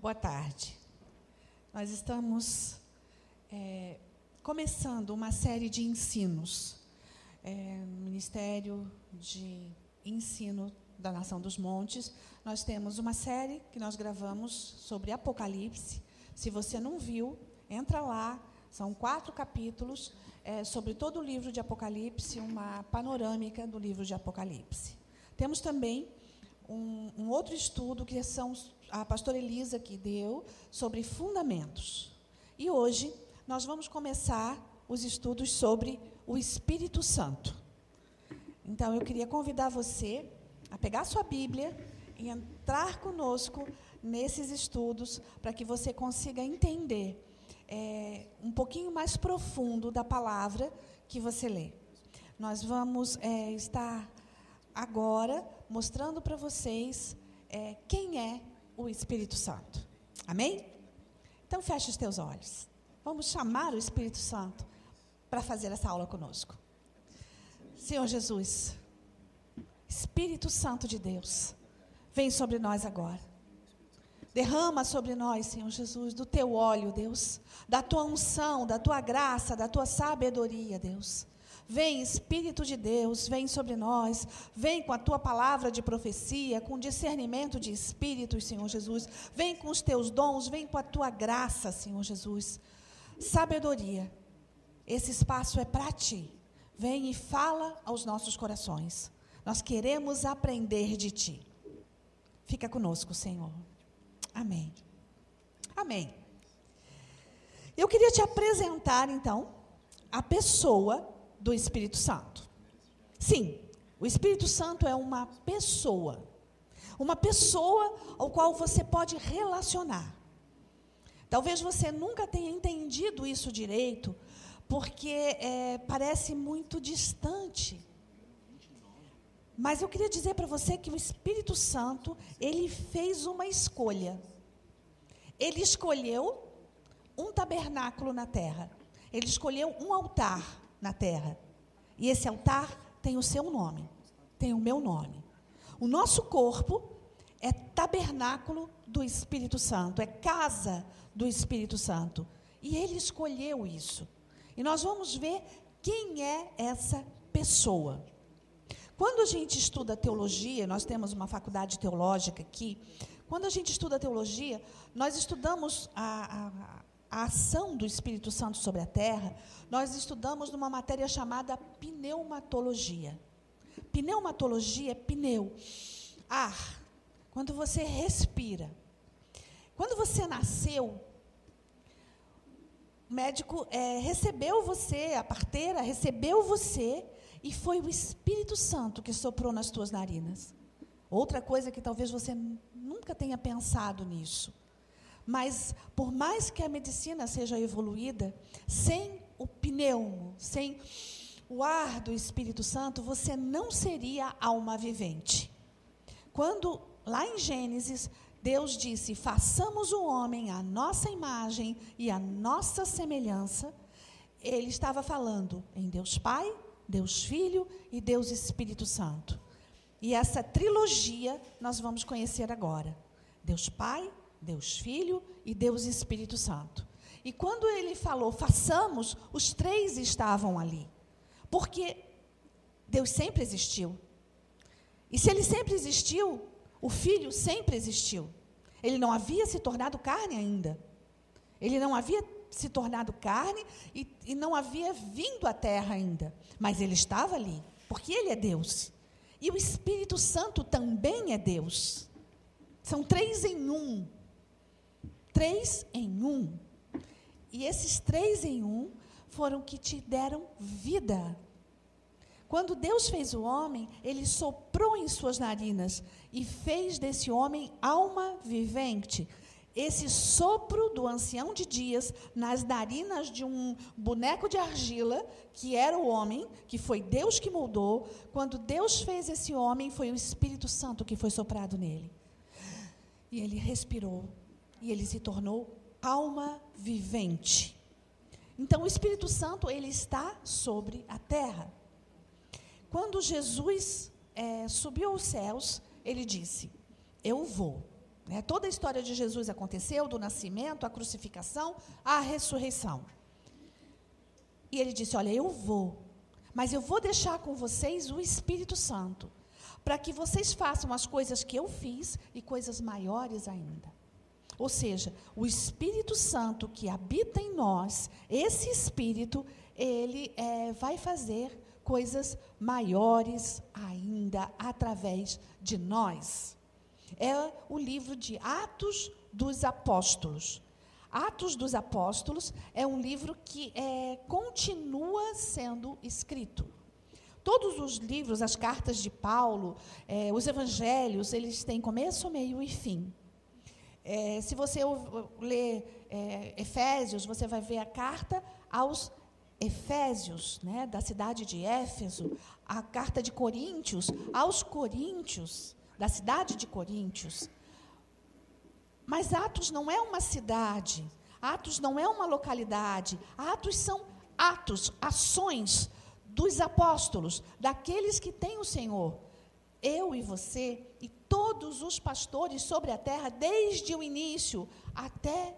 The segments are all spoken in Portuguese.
Boa tarde. Nós estamos é, começando uma série de ensinos é, no Ministério de Ensino da Nação dos Montes. Nós temos uma série que nós gravamos sobre Apocalipse. Se você não viu, entra lá. São quatro capítulos é, sobre todo o livro de Apocalipse, uma panorâmica do livro de Apocalipse. Temos também um, um outro estudo que são a pastora Elisa que deu sobre fundamentos. E hoje nós vamos começar os estudos sobre o Espírito Santo. Então eu queria convidar você a pegar sua Bíblia e entrar conosco nesses estudos para que você consiga entender é, um pouquinho mais profundo da palavra que você lê. Nós vamos é, estar agora mostrando para vocês é, quem é o Espírito Santo. Amém? Então feche os teus olhos. Vamos chamar o Espírito Santo para fazer essa aula conosco. Senhor Jesus, Espírito Santo de Deus, vem sobre nós agora. Derrama sobre nós, Senhor Jesus, do teu óleo, Deus, da tua unção, da tua graça, da tua sabedoria, Deus. Vem, Espírito de Deus, vem sobre nós, vem com a tua palavra de profecia, com discernimento de espíritos, Senhor Jesus. Vem com os teus dons, vem com a tua graça, Senhor Jesus. Sabedoria. Esse espaço é para ti. Vem e fala aos nossos corações. Nós queremos aprender de ti. Fica conosco, Senhor. Amém. Amém. Eu queria te apresentar, então, a pessoa do Espírito Santo. Sim, o Espírito Santo é uma pessoa. Uma pessoa ao qual você pode relacionar. Talvez você nunca tenha entendido isso direito, porque é, parece muito distante. Mas eu queria dizer para você que o Espírito Santo, ele fez uma escolha. Ele escolheu um tabernáculo na terra. Ele escolheu um altar na terra. E esse altar tem o seu nome, tem o meu nome. O nosso corpo é tabernáculo do Espírito Santo, é casa do Espírito Santo. E ele escolheu isso. E nós vamos ver quem é essa pessoa. Quando a gente estuda teologia, nós temos uma faculdade teológica aqui. Quando a gente estuda teologia, nós estudamos a, a, a ação do Espírito Santo sobre a terra, nós estudamos numa matéria chamada pneumatologia. Pneumatologia é pneu, ar. Quando você respira. Quando você nasceu, o médico é, recebeu você, a parteira recebeu você, e foi o Espírito Santo que soprou nas tuas narinas. Outra coisa que talvez você nunca tenha pensado nisso. Mas, por mais que a medicina seja evoluída, sem o pneumo, sem o ar do Espírito Santo, você não seria alma vivente. Quando, lá em Gênesis, Deus disse: façamos o homem à nossa imagem e à nossa semelhança, ele estava falando em Deus Pai, Deus Filho e Deus Espírito Santo. E essa trilogia nós vamos conhecer agora: Deus Pai, Deus Filho e Deus Espírito Santo. E quando ele falou, façamos, os três estavam ali. Porque Deus sempre existiu. E se ele sempre existiu, o Filho sempre existiu. Ele não havia se tornado carne ainda. Ele não havia se tornado carne e, e não havia vindo à terra ainda. Mas ele estava ali, porque ele é Deus. E o Espírito Santo também é Deus. São três em um. Três em um. E esses três em um foram que te deram vida. Quando Deus fez o homem, ele soprou em suas narinas e fez desse homem alma vivente. Esse sopro do ancião de dias nas narinas de um boneco de argila, que era o homem, que foi Deus que moldou, quando Deus fez esse homem, foi o Espírito Santo que foi soprado nele. E ele respirou e ele se tornou alma vivente. Então, o Espírito Santo ele está sobre a terra. Quando Jesus é, subiu aos céus, ele disse: Eu vou. Né? Toda a história de Jesus aconteceu, do nascimento, a crucificação, a ressurreição. E ele disse: Olha, eu vou, mas eu vou deixar com vocês o Espírito Santo, para que vocês façam as coisas que eu fiz e coisas maiores ainda. Ou seja, o Espírito Santo que habita em nós, esse Espírito, ele é, vai fazer coisas maiores ainda através de nós. É o livro de Atos dos Apóstolos. Atos dos Apóstolos é um livro que é, continua sendo escrito. Todos os livros, as cartas de Paulo, é, os evangelhos, eles têm começo, meio e fim. É, se você ler é, Efésios, você vai ver a carta aos Efésios, né, da cidade de Éfeso, a carta de Coríntios aos Coríntios, da cidade de Coríntios. Mas Atos não é uma cidade, Atos não é uma localidade, Atos são atos, ações dos apóstolos, daqueles que têm o Senhor. Eu e você e todos os pastores sobre a terra, desde o início até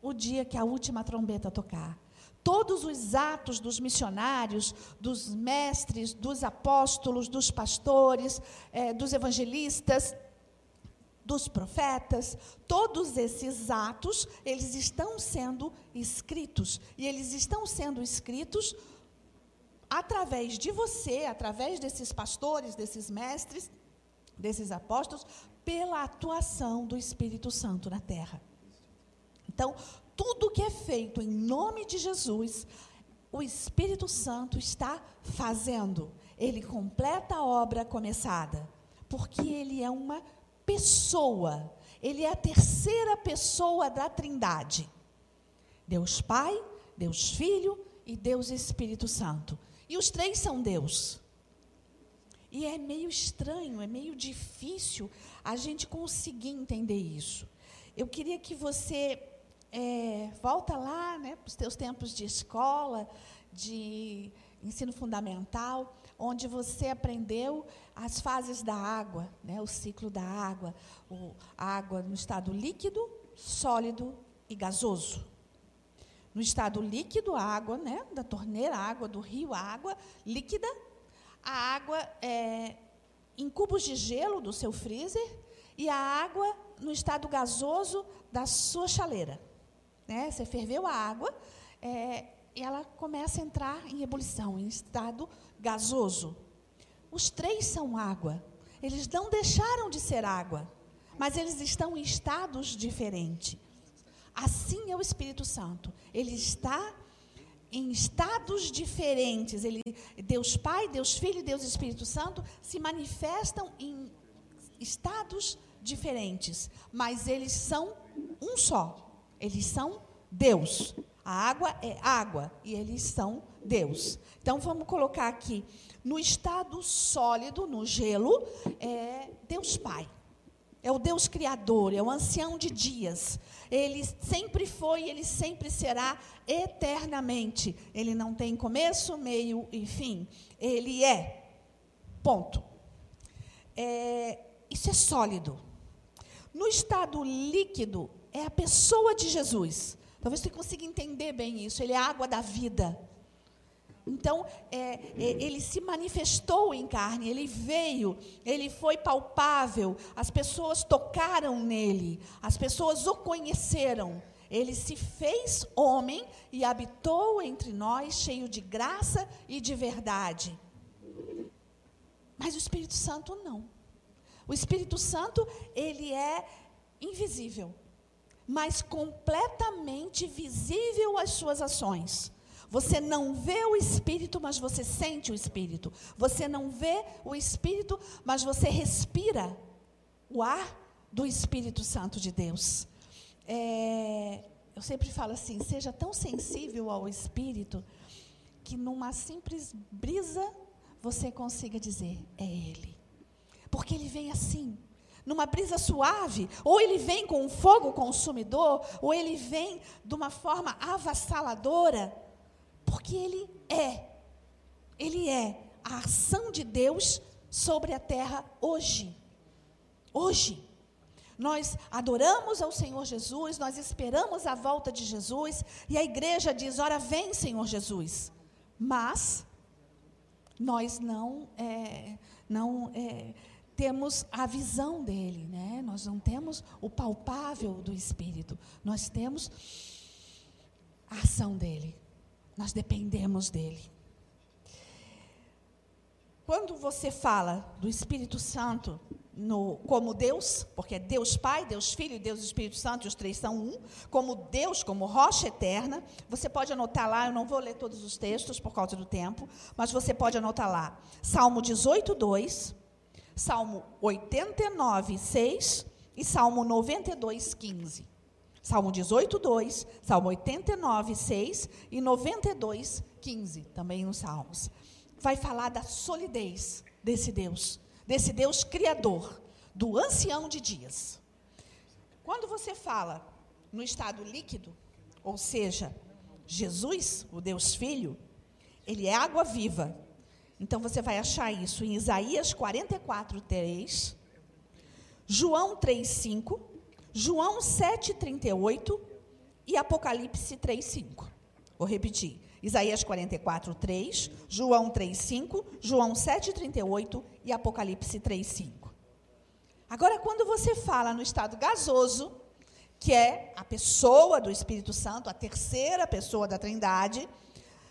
o dia que a última trombeta tocar. Todos os atos dos missionários, dos mestres, dos apóstolos, dos pastores, eh, dos evangelistas, dos profetas, todos esses atos, eles estão sendo escritos. E eles estão sendo escritos através de você, através desses pastores, desses mestres, desses apóstolos, pela atuação do Espírito Santo na terra. Então, tudo que é feito em nome de Jesus, o Espírito Santo está fazendo. Ele completa a obra começada, porque ele é uma pessoa. Ele é a terceira pessoa da Trindade. Deus Pai, Deus Filho e Deus Espírito Santo. E os três são Deus. E é meio estranho, é meio difícil a gente conseguir entender isso. Eu queria que você é, volta lá, né, para os teus tempos de escola, de ensino fundamental, onde você aprendeu as fases da água, né, o ciclo da água, o, a água no estado líquido, sólido e gasoso. No estado líquido, a água né, da torneira, a água do rio, a água líquida, a água é, em cubos de gelo do seu freezer e a água no estado gasoso da sua chaleira. Né? Você ferveu a água é, e ela começa a entrar em ebulição, em estado gasoso. Os três são água. Eles não deixaram de ser água, mas eles estão em estados diferentes. Assim é o Espírito Santo. Ele está em estados diferentes. Ele, Deus Pai, Deus Filho e Deus Espírito Santo se manifestam em estados diferentes, mas eles são um só. Eles são Deus. A água é água e eles são Deus. Então vamos colocar aqui no estado sólido, no gelo, é Deus Pai. É o Deus Criador, é o ancião de dias. Ele sempre foi, ele sempre será eternamente. Ele não tem começo, meio e fim. Ele é. Ponto. É, isso é sólido. No estado líquido, é a pessoa de Jesus. Talvez você consiga entender bem isso. Ele é a água da vida. Então, é, é, ele se manifestou em carne, ele veio, ele foi palpável, as pessoas tocaram nele, as pessoas o conheceram. Ele se fez homem e habitou entre nós, cheio de graça e de verdade. Mas o Espírito Santo não. O Espírito Santo, ele é invisível mas completamente visível as suas ações. Você não vê o Espírito, mas você sente o Espírito. Você não vê o Espírito, mas você respira o ar do Espírito Santo de Deus. É, eu sempre falo assim: seja tão sensível ao Espírito que numa simples brisa você consiga dizer: é Ele. Porque Ele vem assim numa brisa suave, ou ele vem com um fogo consumidor, ou ele vem de uma forma avassaladora, porque ele é. Ele é a ação de Deus sobre a terra hoje. Hoje. nós adoramos ao Senhor Jesus, nós esperamos a volta de Jesus, e a igreja diz: Ora, vem, Senhor Jesus. Mas nós não, é, não é, temos a visão dele, né? nós não temos o palpável do Espírito, nós temos a ação dele, nós dependemos dele. Quando você fala do Espírito Santo, no, como Deus, porque é Deus Pai, Deus Filho Deus Espírito Santo, os três são um, como Deus, como rocha eterna. Você pode anotar lá, eu não vou ler todos os textos por causa do tempo, mas você pode anotar lá. Salmo 18, 2, Salmo 89, 6 e Salmo 92, 15. Salmo 18, 2, Salmo 89, 6 e 92, 15, também nos Salmos. Vai falar da solidez desse Deus desse Deus criador, do ancião de dias. Quando você fala no estado líquido, ou seja, Jesus, o Deus Filho, ele é água viva. Então você vai achar isso em Isaías 44, 3, João 3, 5, João 7, 38 e Apocalipse 3, 5. Vou repetir. Isaías 44, 3, João 3, 5, João 7, 38 e Apocalipse 3, 5. Agora, quando você fala no estado gasoso, que é a pessoa do Espírito Santo, a terceira pessoa da Trindade,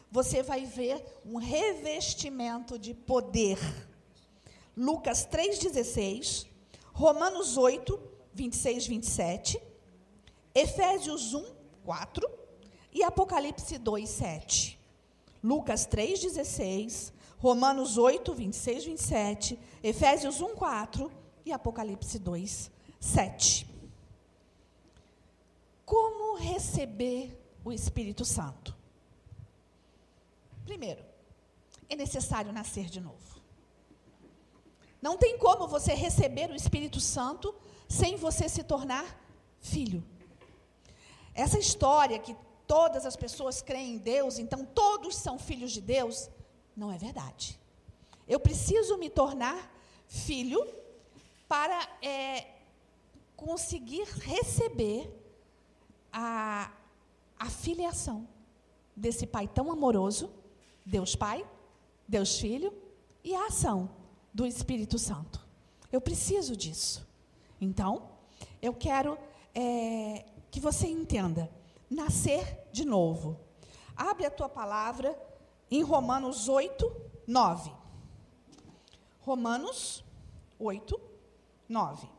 você vai ver um revestimento de poder. Lucas 3,16, Romanos 8, 26, 27, Efésios 1, 4 e Apocalipse 2, 7. Lucas 3, 16, Romanos 8, 26, 27, Efésios 1, 4 e Apocalipse 2, 7. Como receber o Espírito Santo? Primeiro, é necessário nascer de novo. Não tem como você receber o Espírito Santo sem você se tornar filho. Essa história que todas as pessoas creem em Deus, então todos são filhos de Deus, não é verdade. Eu preciso me tornar filho para é, conseguir receber a, a filiação desse Pai tão amoroso, Deus Pai, Deus Filho, e a ação do Espírito Santo. Eu preciso disso. Então, eu quero é, que você entenda nascer de novo. Abre a tua palavra em Romanos 8, 9. Romanos 8, 9.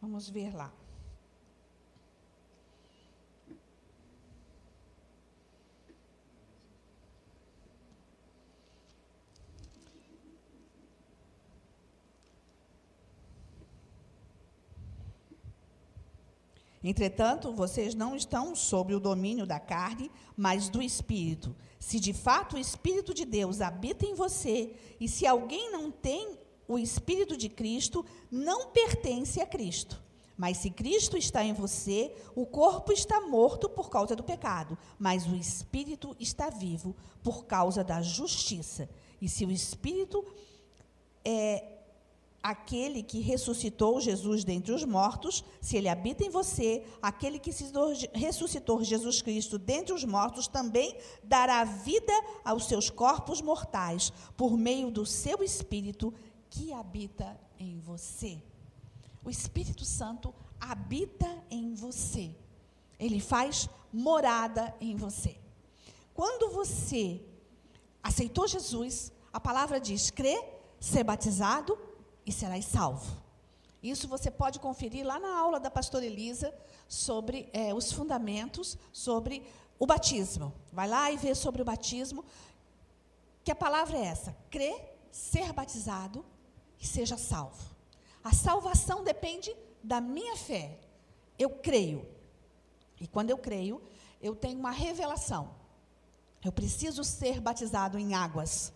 Vamos ver lá. Entretanto, vocês não estão sob o domínio da carne, mas do Espírito. Se de fato o Espírito de Deus habita em você, e se alguém não tem o Espírito de Cristo, não pertence a Cristo. Mas se Cristo está em você, o corpo está morto por causa do pecado, mas o Espírito está vivo por causa da justiça. E se o Espírito é, aquele que ressuscitou Jesus dentre os mortos, se ele habita em você, aquele que ressuscitou Jesus Cristo dentre os mortos também dará vida aos seus corpos mortais, por meio do seu Espírito que habita em você. O Espírito Santo habita em você. Ele faz morada em você. Quando você aceitou Jesus, a palavra diz: crê, ser batizado e serás salvo. Isso você pode conferir lá na aula da pastora Elisa sobre é, os fundamentos sobre o batismo. Vai lá e vê sobre o batismo. Que a palavra é essa: crer, ser batizado e seja salvo. A salvação depende da minha fé. Eu creio. E quando eu creio, eu tenho uma revelação. Eu preciso ser batizado em águas.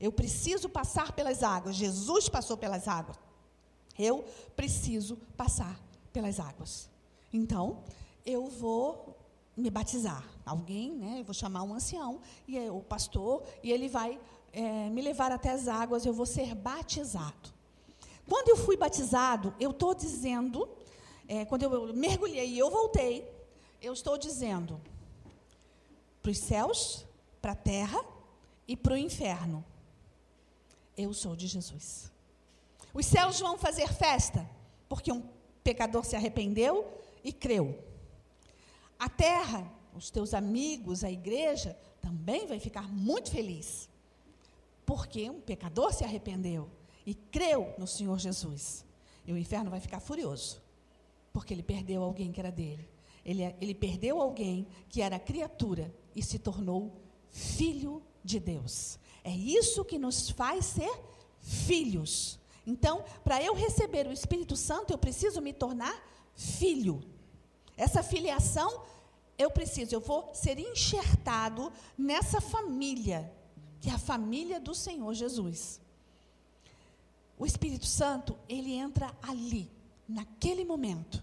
Eu preciso passar pelas águas. Jesus passou pelas águas. Eu preciso passar pelas águas. Então, eu vou me batizar. Alguém, né? Eu vou chamar um ancião e é o pastor e ele vai é, me levar até as águas. Eu vou ser batizado. Quando eu fui batizado, eu estou dizendo é, quando eu mergulhei e eu voltei, eu estou dizendo para os céus, para a terra e para o inferno: Eu sou de Jesus. Os céus vão fazer festa, porque um pecador se arrependeu e creu. A terra, os teus amigos, a igreja, também vai ficar muito feliz, porque um pecador se arrependeu e creu no Senhor Jesus. E o inferno vai ficar furioso, porque ele perdeu alguém que era dele. Ele, ele perdeu alguém que era criatura e se tornou filho de Deus. É isso que nos faz ser filhos. Então, para eu receber o Espírito Santo, eu preciso me tornar filho. Essa filiação, eu preciso, eu vou ser enxertado nessa família, que é a família do Senhor Jesus. O Espírito Santo, ele entra ali, naquele momento.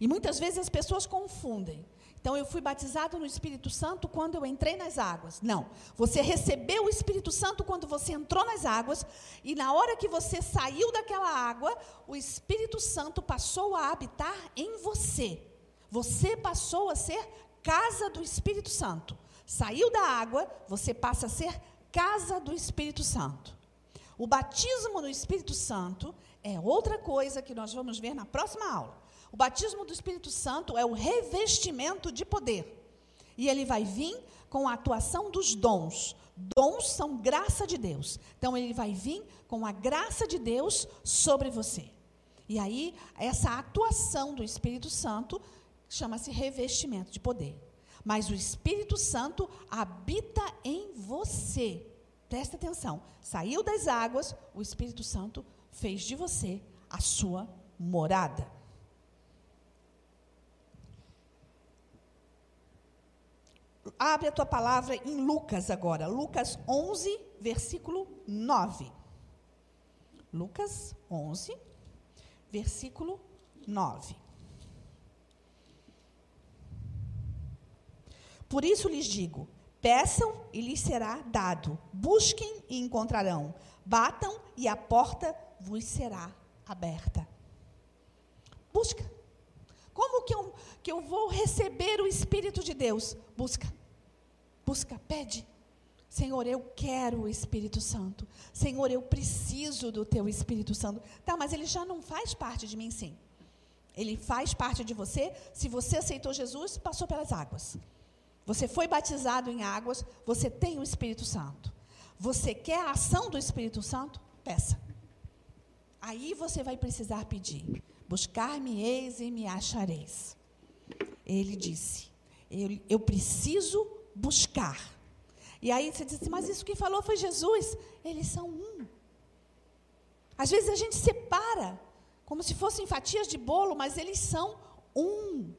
E muitas vezes as pessoas confundem. Então eu fui batizado no Espírito Santo quando eu entrei nas águas. Não. Você recebeu o Espírito Santo quando você entrou nas águas e na hora que você saiu daquela água, o Espírito Santo passou a habitar em você. Você passou a ser casa do Espírito Santo. Saiu da água, você passa a ser casa do Espírito Santo. O batismo no Espírito Santo é outra coisa que nós vamos ver na próxima aula. O batismo do Espírito Santo é o revestimento de poder. E ele vai vir com a atuação dos dons. Dons são graça de Deus. Então ele vai vir com a graça de Deus sobre você. E aí, essa atuação do Espírito Santo chama-se revestimento de poder. Mas o Espírito Santo habita em você. Presta atenção. Saiu das águas, o Espírito Santo fez de você a sua morada. Abre a tua palavra em Lucas agora. Lucas 11, versículo 9. Lucas 11, versículo 9. Por isso lhes digo: peçam e lhes será dado, busquem e encontrarão, batam e a porta vos será aberta. Busca. Como que eu, que eu vou receber o Espírito de Deus? Busca. Busca, pede. Senhor, eu quero o Espírito Santo. Senhor, eu preciso do teu Espírito Santo. Tá, mas ele já não faz parte de mim, sim. Ele faz parte de você se você aceitou Jesus, passou pelas águas. Você foi batizado em águas, você tem o Espírito Santo. Você quer a ação do Espírito Santo? Peça. Aí você vai precisar pedir. Buscar-me-eis e me achareis. Ele disse: eu, eu preciso buscar. E aí você diz assim, mas isso que falou foi Jesus. Eles são um. Às vezes a gente separa, como se fossem fatias de bolo, mas eles são um.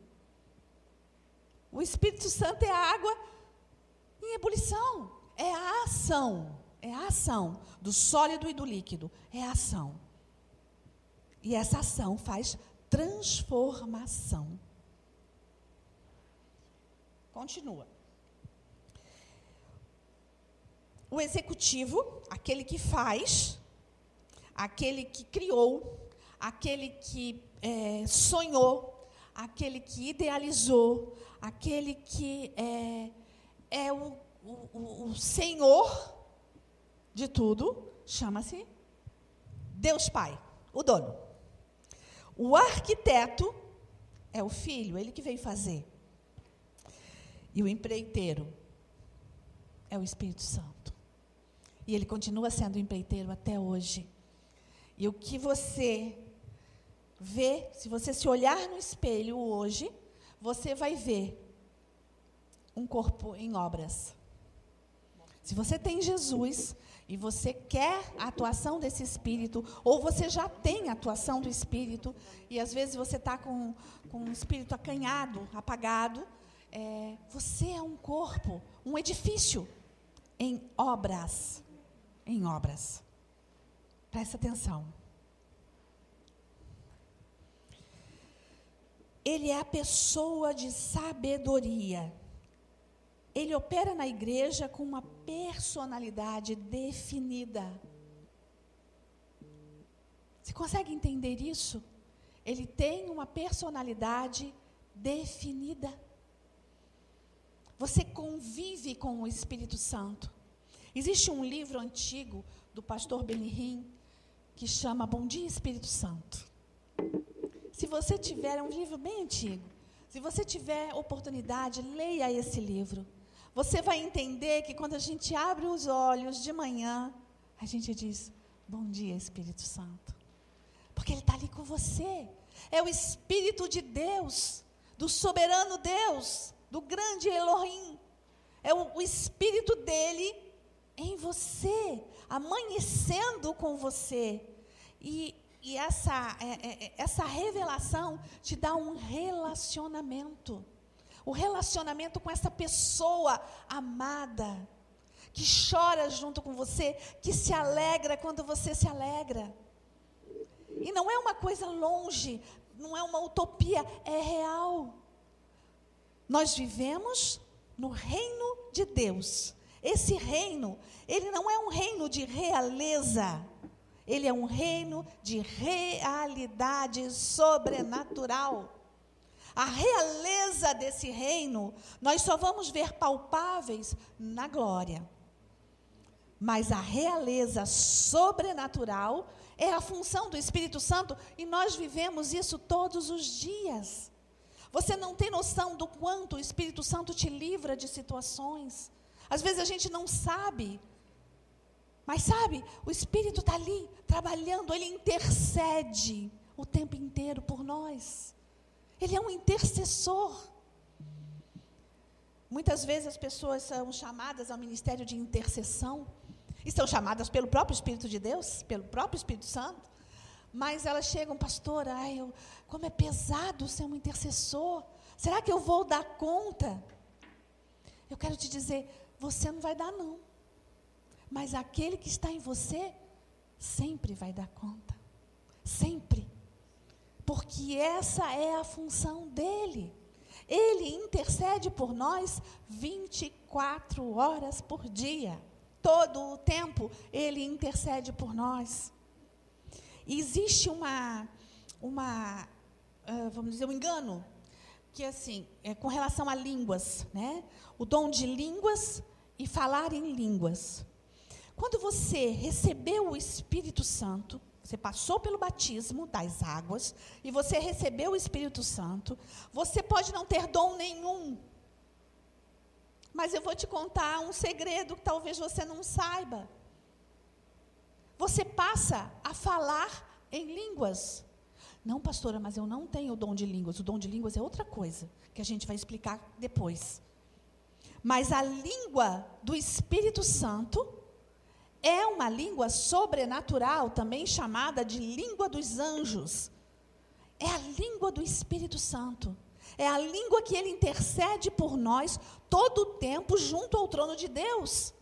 O Espírito Santo é a água em ebulição. É a ação. É a ação do sólido e do líquido. É a ação. E essa ação faz transformação. Continua. O executivo, aquele que faz, aquele que criou, aquele que é, sonhou, aquele que idealizou, aquele que é, é o, o, o Senhor de tudo, chama-se Deus Pai, o dono. O arquiteto é o filho, ele que veio fazer. E o empreiteiro é o Espírito Santo. E ele continua sendo empreiteiro até hoje. E o que você vê, se você se olhar no espelho hoje, você vai ver um corpo em obras. Se você tem Jesus, e você quer a atuação desse espírito, ou você já tem a atuação do espírito, e às vezes você está com, com um espírito acanhado, apagado, é, você é um corpo, um edifício em obras. Em obras. Presta atenção. Ele é a pessoa de sabedoria ele opera na igreja com uma personalidade definida. Você consegue entender isso? ele tem uma personalidade definida. Você convive com o Espírito Santo. Existe um livro antigo do pastor Benihim que chama Bom Dia Espírito Santo. Se você tiver, é um livro bem antigo. Se você tiver oportunidade, leia esse livro. Você vai entender que quando a gente abre os olhos de manhã, a gente diz: Bom dia, Espírito Santo. Porque Ele está ali com você. É o Espírito de Deus, do soberano Deus, do grande Elohim. É o, o Espírito dele em você, amanhecendo com você. E, e essa, é, é, é, essa revelação te dá um relacionamento. O relacionamento com essa pessoa amada, que chora junto com você, que se alegra quando você se alegra. E não é uma coisa longe, não é uma utopia, é real. Nós vivemos no reino de Deus. Esse reino, ele não é um reino de realeza, ele é um reino de realidade sobrenatural. A realeza desse reino, nós só vamos ver palpáveis na glória. Mas a realeza sobrenatural é a função do Espírito Santo e nós vivemos isso todos os dias. Você não tem noção do quanto o Espírito Santo te livra de situações. Às vezes a gente não sabe. Mas sabe, o Espírito está ali trabalhando, ele intercede o tempo inteiro por nós. Ele é um intercessor. Muitas vezes as pessoas são chamadas ao ministério de intercessão, e são chamadas pelo próprio Espírito de Deus, pelo próprio Espírito Santo, mas elas chegam, pastor, ai, eu, como é pesado ser um intercessor. Será que eu vou dar conta? Eu quero te dizer, você não vai dar não. Mas aquele que está em você sempre vai dar conta. Sempre. Porque essa é a função dele. Ele intercede por nós 24 horas por dia. Todo o tempo ele intercede por nós. Existe uma, uma uh, vamos dizer, um engano, que assim, é com relação a línguas, né? O dom de línguas e falar em línguas. Quando você recebeu o Espírito Santo, você passou pelo batismo das águas e você recebeu o Espírito Santo, você pode não ter dom nenhum. Mas eu vou te contar um segredo que talvez você não saiba você passa a falar em línguas. Não, pastora, mas eu não tenho o dom de línguas. O dom de línguas é outra coisa, que a gente vai explicar depois. Mas a língua do Espírito Santo é uma língua sobrenatural, também chamada de língua dos anjos. É a língua do Espírito Santo. É a língua que ele intercede por nós todo o tempo junto ao trono de Deus.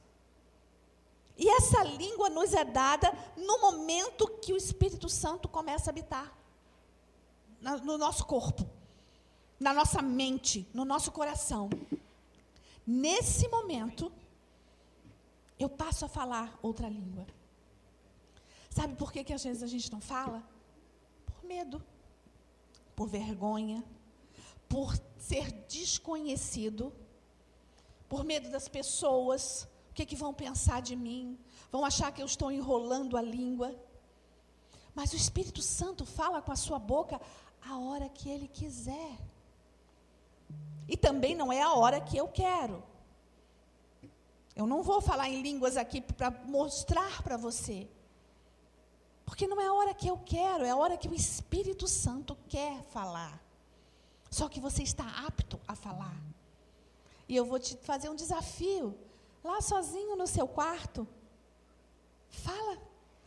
E essa língua nos é dada no momento que o Espírito Santo começa a habitar no nosso corpo, na nossa mente, no nosso coração. Nesse momento, eu passo a falar outra língua. Sabe por que, que às vezes a gente não fala? Por medo, por vergonha, por ser desconhecido, por medo das pessoas, que, que vão pensar de mim? Vão achar que eu estou enrolando a língua. Mas o Espírito Santo fala com a sua boca a hora que ele quiser. E também não é a hora que eu quero. Eu não vou falar em línguas aqui para mostrar para você. Porque não é a hora que eu quero, é a hora que o Espírito Santo quer falar. Só que você está apto a falar. E eu vou te fazer um desafio lá sozinho no seu quarto, fala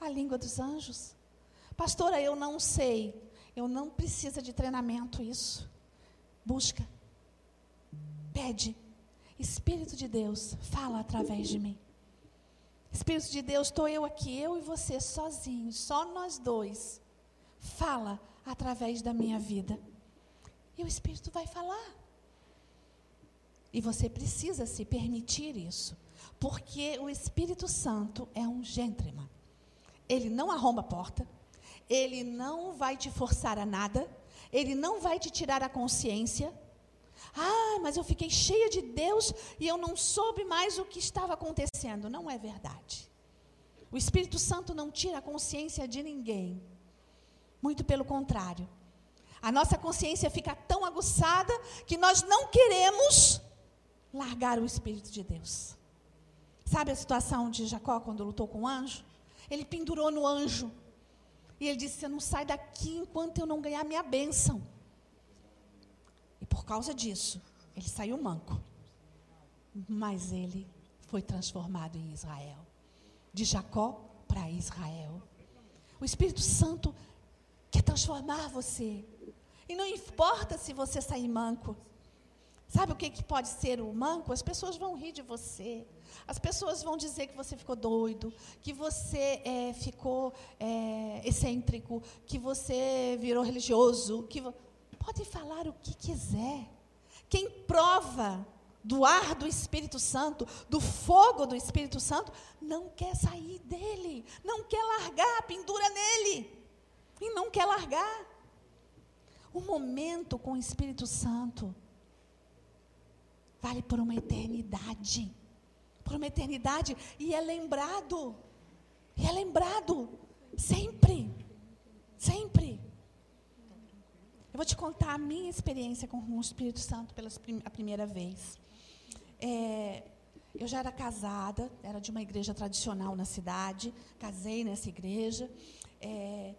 a língua dos anjos. Pastora, eu não sei. Eu não precisa de treinamento isso. Busca. Pede. Espírito de Deus, fala através de mim. Espírito de Deus, estou eu aqui, eu e você sozinhos, só nós dois. Fala através da minha vida. E o Espírito vai falar. E você precisa se permitir isso. Porque o Espírito Santo é um gentleman. Ele não arromba a porta, Ele não vai te forçar a nada, ele não vai te tirar a consciência. Ah, mas eu fiquei cheia de Deus e eu não soube mais o que estava acontecendo. Não é verdade. O Espírito Santo não tira a consciência de ninguém. Muito pelo contrário. A nossa consciência fica tão aguçada que nós não queremos largar o Espírito de Deus. Sabe a situação de Jacó quando lutou com o anjo? Ele pendurou no anjo. E ele disse: Você não sai daqui enquanto eu não ganhar minha bênção. Por causa disso, ele saiu manco. Mas ele foi transformado em Israel. De Jacó para Israel. O Espírito Santo quer transformar você. E não importa se você sair manco. Sabe o que, que pode ser o manco? As pessoas vão rir de você. As pessoas vão dizer que você ficou doido, que você é, ficou é, excêntrico, que você virou religioso. Que vo... Pode falar o que quiser. Quem prova do ar do Espírito Santo, do fogo do Espírito Santo, não quer sair dele, não quer largar, pendura nele. E não quer largar. O momento com o Espírito Santo vale por uma eternidade. Por uma eternidade. E é lembrado. E é lembrado. Sempre. Sempre. Eu vou te contar a minha experiência com o Espírito Santo pela primeira vez. É, eu já era casada, era de uma igreja tradicional na cidade, casei nessa igreja. É,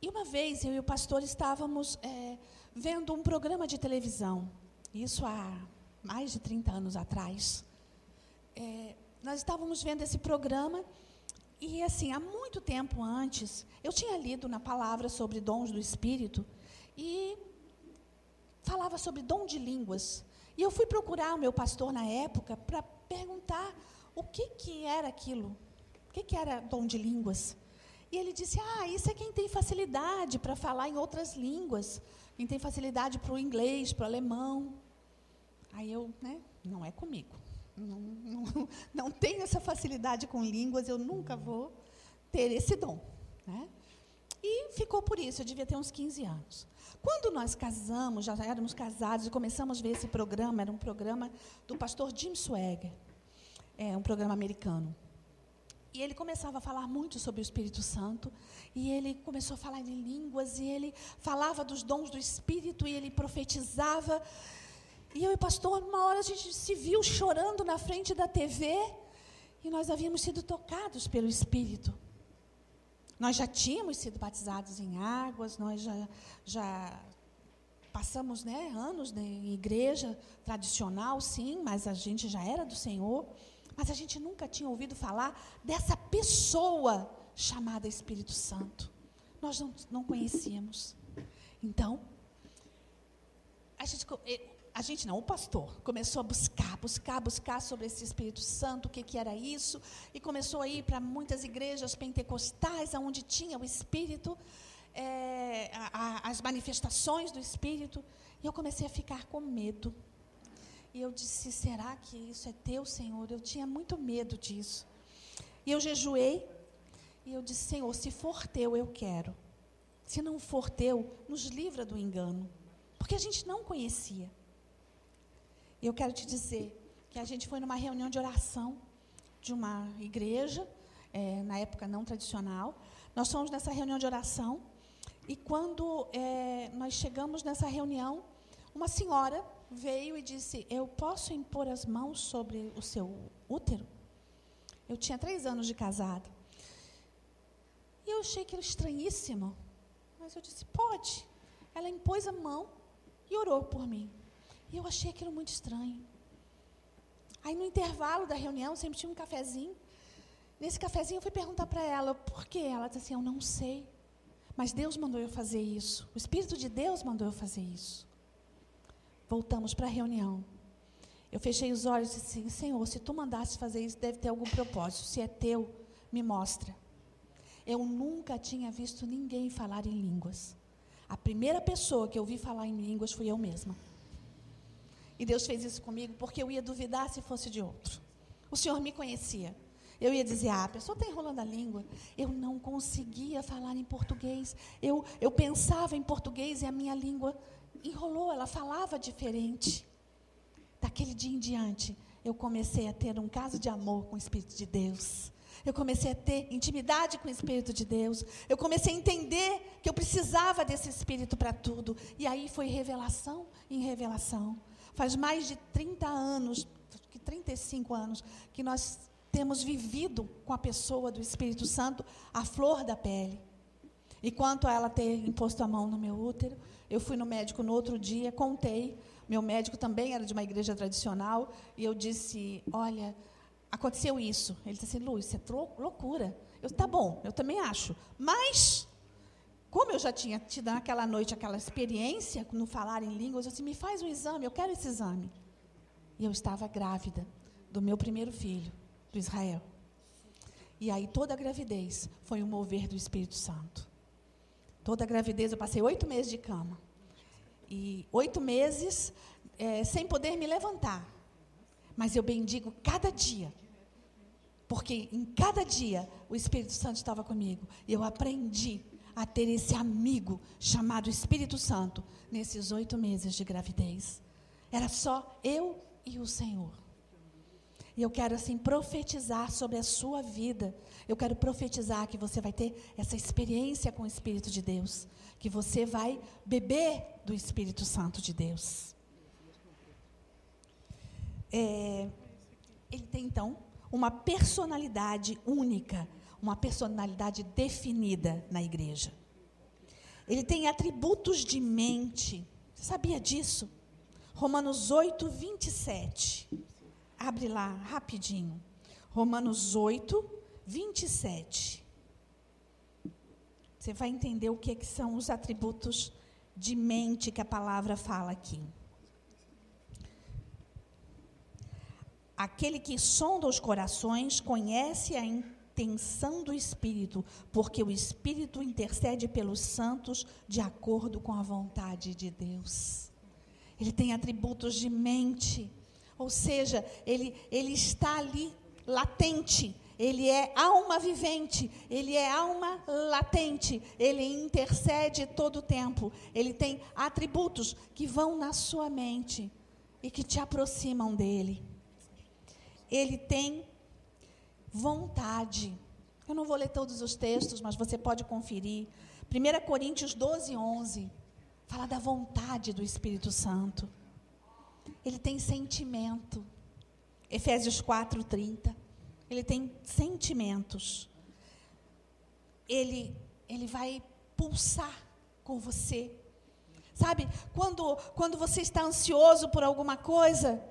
e uma vez eu e o pastor estávamos é, vendo um programa de televisão, isso há mais de 30 anos atrás. É, nós estávamos vendo esse programa e, assim, há muito tempo antes, eu tinha lido na palavra sobre dons do Espírito e falava sobre dom de línguas. E eu fui procurar o meu pastor na época para perguntar o que, que era aquilo, o que, que era dom de línguas. E ele disse: Ah, isso é quem tem facilidade para falar em outras línguas, quem tem facilidade para o inglês, para o alemão. Aí eu, né, não é comigo. Não, não, não tenho essa facilidade com línguas, eu nunca vou ter esse dom. Né? E ficou por isso, eu devia ter uns 15 anos. Quando nós casamos, já éramos casados e começamos a ver esse programa, era um programa do pastor Jim Swagger, é um programa americano. E ele começava a falar muito sobre o Espírito Santo, e ele começou a falar em línguas, e ele falava dos dons do Espírito, e ele profetizava. E eu e o pastor, uma hora a gente se viu chorando na frente da TV, e nós havíamos sido tocados pelo Espírito. Nós já tínhamos sido batizados em águas, nós já, já passamos né, anos em igreja tradicional, sim, mas a gente já era do Senhor. Mas a gente nunca tinha ouvido falar dessa pessoa chamada Espírito Santo. Nós não, não conhecíamos. Então, a gente, a gente não, o pastor começou a buscar, buscar, buscar sobre esse Espírito Santo, o que, que era isso, e começou a ir para muitas igrejas pentecostais, onde tinha o Espírito, é, a, a, as manifestações do Espírito, e eu comecei a ficar com medo. E eu disse: será que isso é teu, Senhor? Eu tinha muito medo disso. E eu jejuei. E eu disse: Senhor, se for teu, eu quero. Se não for teu, nos livra do engano. Porque a gente não conhecia. E eu quero te dizer que a gente foi numa reunião de oração de uma igreja, é, na época não tradicional. Nós fomos nessa reunião de oração. E quando é, nós chegamos nessa reunião, uma senhora veio e disse: Eu posso impor as mãos sobre o seu útero? Eu tinha três anos de casado. E eu achei aquilo estranhíssimo. Mas eu disse: Pode. Ela impôs a mão e orou por mim. E eu achei aquilo muito estranho. Aí, no intervalo da reunião, sempre tinha um cafezinho. Nesse cafezinho, eu fui perguntar para ela por quê. Ela disse assim: Eu não sei. Mas Deus mandou eu fazer isso. O Espírito de Deus mandou eu fazer isso. Voltamos para a reunião. Eu fechei os olhos e disse: Senhor, se tu mandaste fazer isso, deve ter algum propósito. Se é teu, me mostra. Eu nunca tinha visto ninguém falar em línguas. A primeira pessoa que eu vi falar em línguas fui eu mesma. E Deus fez isso comigo porque eu ia duvidar se fosse de outro. O Senhor me conhecia. Eu ia dizer, ah, a pessoa está enrolando a língua. Eu não conseguia falar em português. Eu, eu pensava em português e a minha língua enrolou, ela falava diferente. Daquele dia em diante, eu comecei a ter um caso de amor com o Espírito de Deus. Eu comecei a ter intimidade com o Espírito de Deus. Eu comecei a entender que eu precisava desse Espírito para tudo. E aí foi revelação em revelação. Faz mais de 30 anos, 35 anos, que nós temos vivido com a pessoa do Espírito Santo a flor da pele. E quanto a ela ter imposto a mão no meu útero, eu fui no médico no outro dia, contei. Meu médico também era de uma igreja tradicional, e eu disse: Olha, aconteceu isso. Ele disse assim: Lu, isso é loucura. Eu, tá bom, eu também acho. Mas, como eu já tinha tido naquela noite aquela experiência no falar em línguas, eu disse: Me faz um exame, eu quero esse exame. E eu estava grávida do meu primeiro filho do Israel. E aí toda a gravidez foi um mover do Espírito Santo. Toda a gravidez, eu passei oito meses de cama. E oito meses é, sem poder me levantar. Mas eu bendigo cada dia. Porque em cada dia o Espírito Santo estava comigo. E eu aprendi a ter esse amigo chamado Espírito Santo nesses oito meses de gravidez. Era só eu e o Senhor. E eu quero assim profetizar sobre a sua vida. Eu quero profetizar que você vai ter essa experiência com o Espírito de Deus, que você vai beber do Espírito Santo de Deus. É, ele tem então uma personalidade única, uma personalidade definida na igreja. Ele tem atributos de mente. Você sabia disso? Romanos 8, 27. Abre lá rapidinho. Romanos 8, 27. Você vai entender o que, que são os atributos de mente que a palavra fala aqui. Aquele que sonda os corações conhece a intenção do Espírito, porque o Espírito intercede pelos santos de acordo com a vontade de Deus. Ele tem atributos de mente. Ou seja, ele, ele está ali latente. Ele é alma vivente, ele é alma latente, ele intercede todo o tempo. Ele tem atributos que vão na sua mente e que te aproximam dele. Ele tem vontade. Eu não vou ler todos os textos, mas você pode conferir. 1 Coríntios 12, 11 fala da vontade do Espírito Santo ele tem sentimento. Efésios 4, 30. Ele tem sentimentos. Ele, ele vai pulsar com você. Sabe, quando, quando você está ansioso por alguma coisa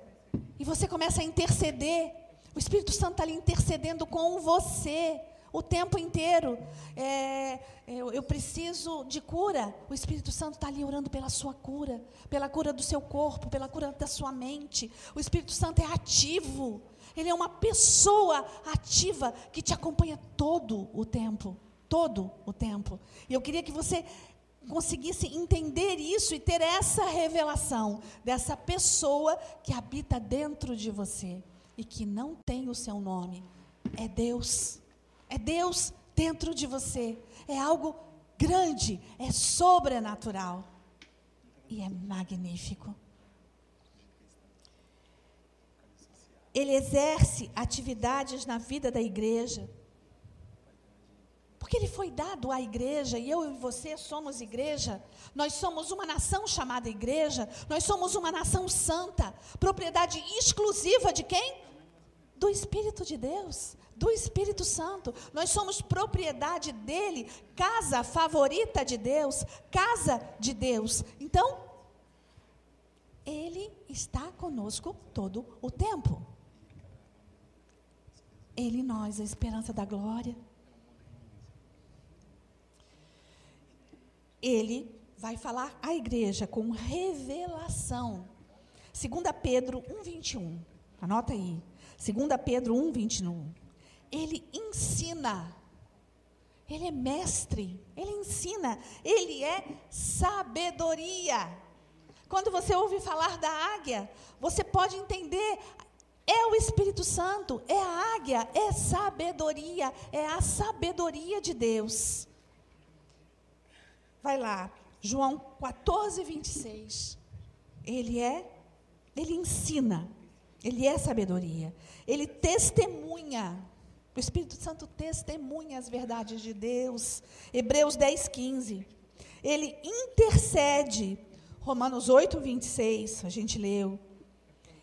e você começa a interceder, o Espírito Santo está ali intercedendo com você o tempo inteiro. É, eu, eu, preciso de cura. O Espírito Santo está ali orando pela sua cura, pela cura do seu corpo, pela cura da sua mente. O Espírito Santo é ativo. Ele é uma pessoa ativa que te acompanha todo o tempo. Todo o tempo. E eu queria que você conseguisse entender isso e ter essa revelação dessa pessoa que habita dentro de você e que não tem o seu nome. É Deus. É Deus dentro de você. É algo grande, é sobrenatural. E é magnífico. Ele exerce atividades na vida da igreja. Porque ele foi dado à igreja, e eu e você somos igreja. Nós somos uma nação chamada igreja. Nós somos uma nação santa. Propriedade exclusiva de quem? Do Espírito de Deus do Espírito Santo. Nós somos propriedade dele, casa favorita de Deus, casa de Deus. Então, ele está conosco todo o tempo. Ele nós, a esperança da glória. Ele vai falar à igreja com revelação. 2 Pedro 1:21. Anota aí. 2 Pedro 1:21 ele ensina. Ele é mestre, ele ensina, ele é sabedoria. Quando você ouve falar da águia, você pode entender É o Espírito Santo, é a águia, é sabedoria, é a sabedoria de Deus. Vai lá, João 14, 26. Ele é, ele ensina, ele é sabedoria, ele testemunha. O Espírito Santo testemunha as verdades de Deus. Hebreus 10, 15. Ele intercede. Romanos 8, 26, a gente leu.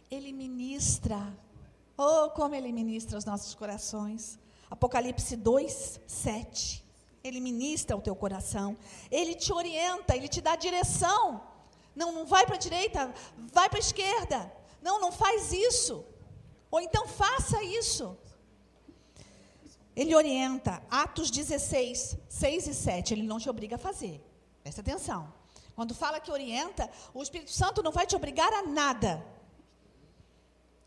Ele ministra. Oh, como ele ministra os nossos corações. Apocalipse 2, 7. Ele ministra o teu coração. Ele te orienta, ele te dá direção. Não, não vai para a direita, vai para a esquerda. Não, não faz isso. Ou então faça isso. Ele orienta. Atos 16, 6 e 7. Ele não te obriga a fazer. Presta atenção. Quando fala que orienta, o Espírito Santo não vai te obrigar a nada.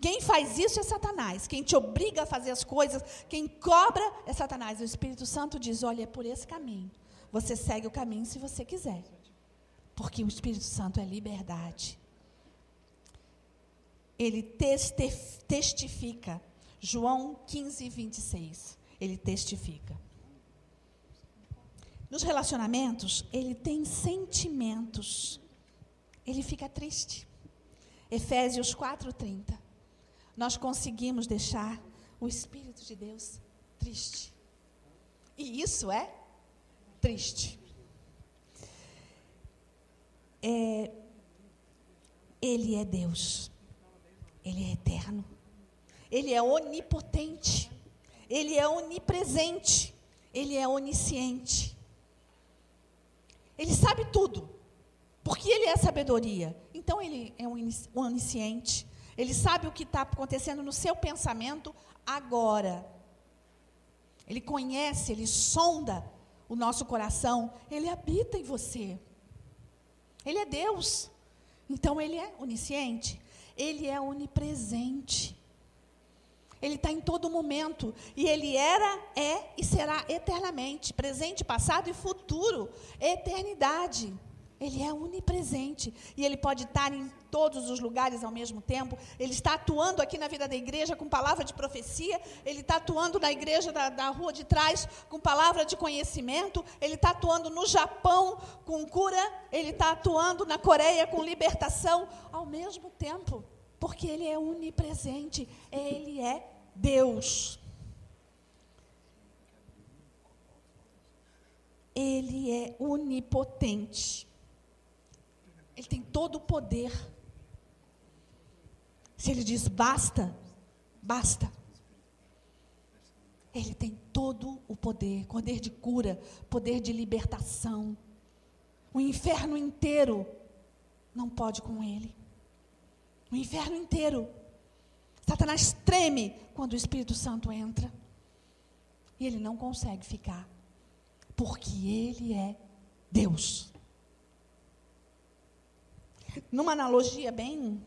Quem faz isso é Satanás. Quem te obriga a fazer as coisas, quem cobra é Satanás. O Espírito Santo diz: olha, é por esse caminho. Você segue o caminho se você quiser. Porque o Espírito Santo é liberdade. Ele testifica. João 15, 26. Ele testifica. Nos relacionamentos, ele tem sentimentos. Ele fica triste. Efésios 4:30 nós conseguimos deixar o Espírito de Deus triste. E isso é triste. É, ele é Deus. Ele é eterno. Ele é onipotente. Ele é onipresente. Ele é onisciente. Ele sabe tudo. Porque ele é sabedoria. Então ele é onisciente. Ele sabe o que está acontecendo no seu pensamento agora. Ele conhece, ele sonda o nosso coração, ele habita em você. Ele é Deus. Então ele é onisciente, ele é onipresente. Ele está em todo momento. E ele era, é e será eternamente. Presente, passado e futuro. Eternidade. Ele é onipresente e ele pode estar em todos os lugares ao mesmo tempo. Ele está atuando aqui na vida da igreja com palavra de profecia, ele está atuando na igreja da, da rua de trás com palavra de conhecimento, ele está atuando no Japão com cura, ele está atuando na Coreia com libertação ao mesmo tempo, porque ele é onipresente, ele é Deus. Ele é onipotente. Ele tem todo o poder. Se ele diz basta, basta. Ele tem todo o poder poder de cura, poder de libertação. O inferno inteiro não pode com ele. O inferno inteiro. Satanás treme quando o Espírito Santo entra. E ele não consegue ficar. Porque ele é Deus. Numa analogia bem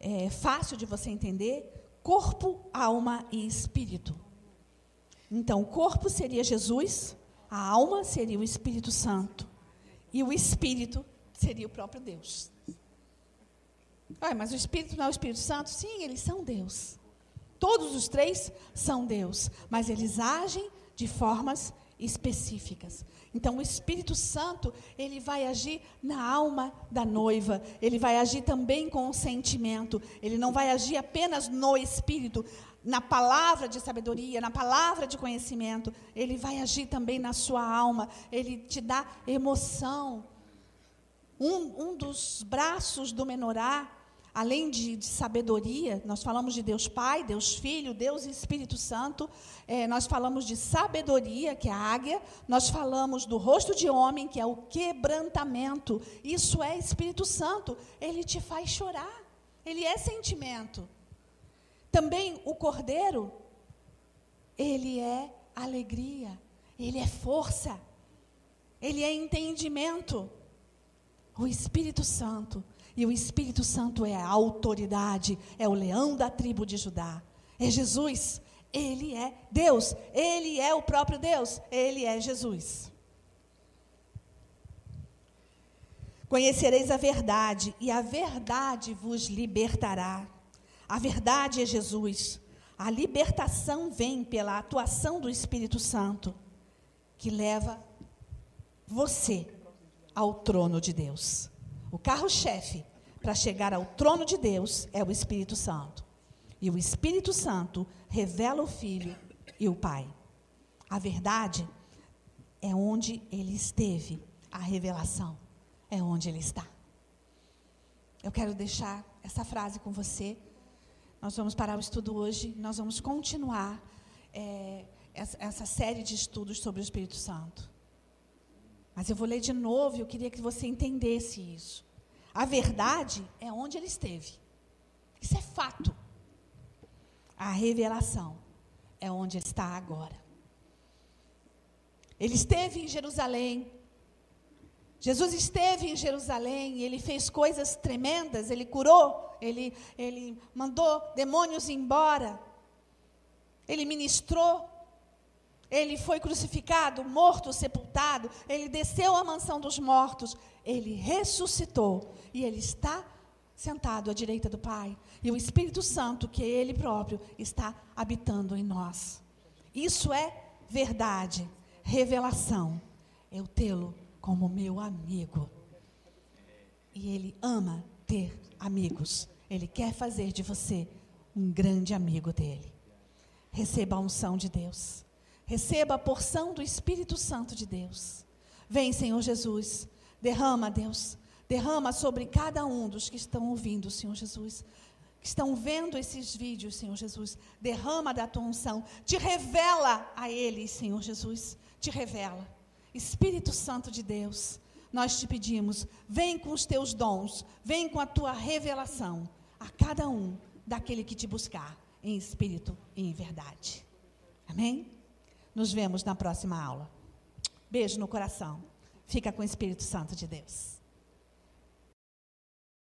é, fácil de você entender, corpo, alma e espírito. Então, o corpo seria Jesus, a alma seria o Espírito Santo e o espírito seria o próprio Deus. Mas o Espírito não é o Espírito Santo? Sim, eles são Deus. Todos os três são Deus, mas eles agem de formas específicas. Então, o Espírito Santo, ele vai agir na alma da noiva, ele vai agir também com o sentimento, ele não vai agir apenas no espírito, na palavra de sabedoria, na palavra de conhecimento, ele vai agir também na sua alma, ele te dá emoção. Um, um dos braços do menorá além de, de, sabedoria, nós falamos de Deus Pai, Deus Filho, Deus e Espírito Santo, é, nós falamos de sabedoria, que é a águia, nós falamos do rosto de homem, que é o quebrantamento. Isso é Espírito Santo, ele te faz chorar, ele é sentimento. Também o cordeiro, ele é alegria, ele é força, ele é entendimento. O Espírito Santo e o Espírito Santo é a autoridade, é o leão da tribo de Judá. É Jesus, ele é Deus, ele é o próprio Deus, ele é Jesus. Conhecereis a verdade, e a verdade vos libertará. A verdade é Jesus. A libertação vem pela atuação do Espírito Santo, que leva você ao trono de Deus. O carro-chefe para chegar ao trono de Deus é o Espírito Santo. E o Espírito Santo revela o Filho e o Pai. A verdade é onde ele esteve, a revelação é onde ele está. Eu quero deixar essa frase com você. Nós vamos parar o estudo hoje, nós vamos continuar é, essa, série de estudos sobre o Espírito Santo. Mas eu vou ler de novo eu queria que você entendesse isso. A verdade é onde ele esteve. Isso é fato. A revelação é onde está agora. Ele esteve em Jerusalém. Jesus esteve em Jerusalém e ele fez coisas tremendas, ele curou, ele, ele mandou demônios embora, ele ministrou, ele foi crucificado, morto, sepultado, ele desceu à mansão dos mortos, ele ressuscitou e ele está sentado à direita do Pai. E o Espírito Santo, que é Ele próprio, está habitando em nós. Isso é verdade, revelação. Eu tê-lo como meu amigo. E Ele ama ter amigos. Ele quer fazer de você um grande amigo dele. Receba a unção de Deus. Receba a porção do Espírito Santo de Deus. Vem, Senhor Jesus. Derrama, Deus. Derrama sobre cada um dos que estão ouvindo, Senhor Jesus. Que estão vendo esses vídeos, Senhor Jesus. Derrama da tua unção. Te revela a eles, Senhor Jesus. Te revela. Espírito Santo de Deus, nós te pedimos, vem com os teus dons, vem com a tua revelação a cada um daquele que te buscar em espírito e em verdade. Amém? Nos vemos na próxima aula. Beijo no coração. Fica com o Espírito Santo de Deus.